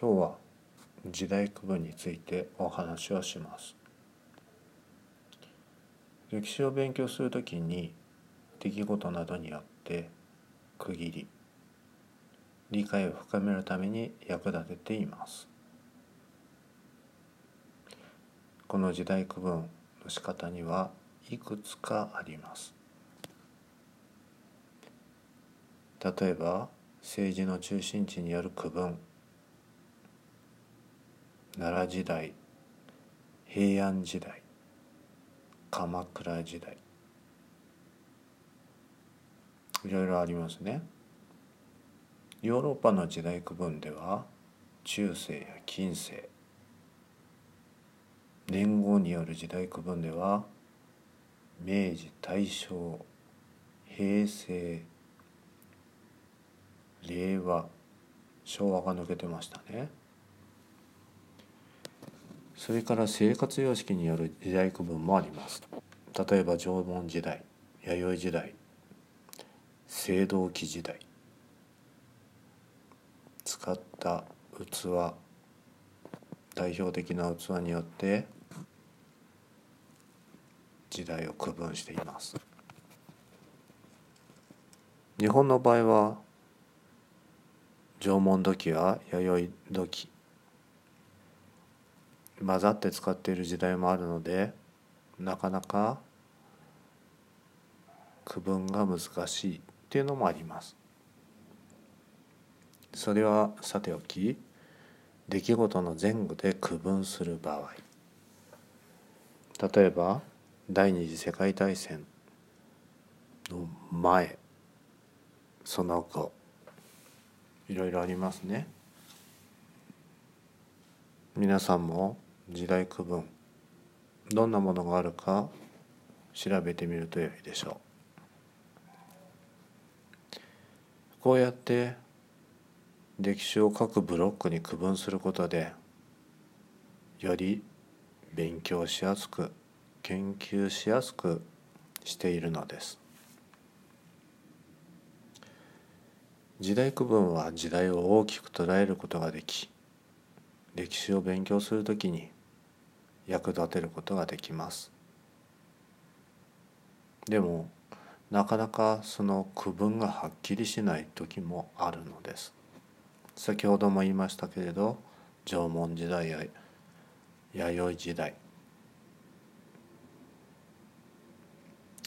今日は時代区分についてお話をします。歴史を勉強するときに出来事などによって区切り理解を深めるために役立てています。この時代区分の仕方にはいくつかあります。例えば政治の中心地による区分。奈良時代平安時代鎌倉時代。いろいろありますね。ヨーロッパの時代区分では中世や近世年号による時代区分では明治大正平成令和昭和が抜けてましたね。それから生活様式による時代区分もあります例えば縄文時代弥生時代青銅器時代。使った器代表的な器によって時代を区分しています。日本の場合は縄文土器や弥生土器混ざって使っている時代もあるのでなかなか区分が難しいっていうのもあります。それはさておき出来事の前後で区分する場合。例えば第二次世界大戦の前その後いろいろありますね。皆さんも時代区分どんなものがあるか調べてみるとよいでしょう。こうやって歴史を各ブロックに区分することでより勉強しやすく研究しやすくしているのです。時代区分は時代を大きく捉えることができ歴史を勉強するときに役立てることができます。でもなかなかその区分がはっきりしない時もあるのです。先ほども言いましたけれど縄文時代や弥生時代。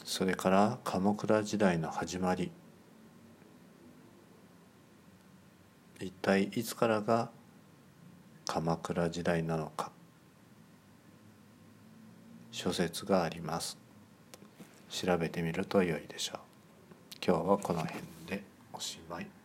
それから鎌倉時代の始まり。一体いつからが鎌倉時代なのか。諸説があります。調べてみると良いでしょう。今日はこの辺でおしまい。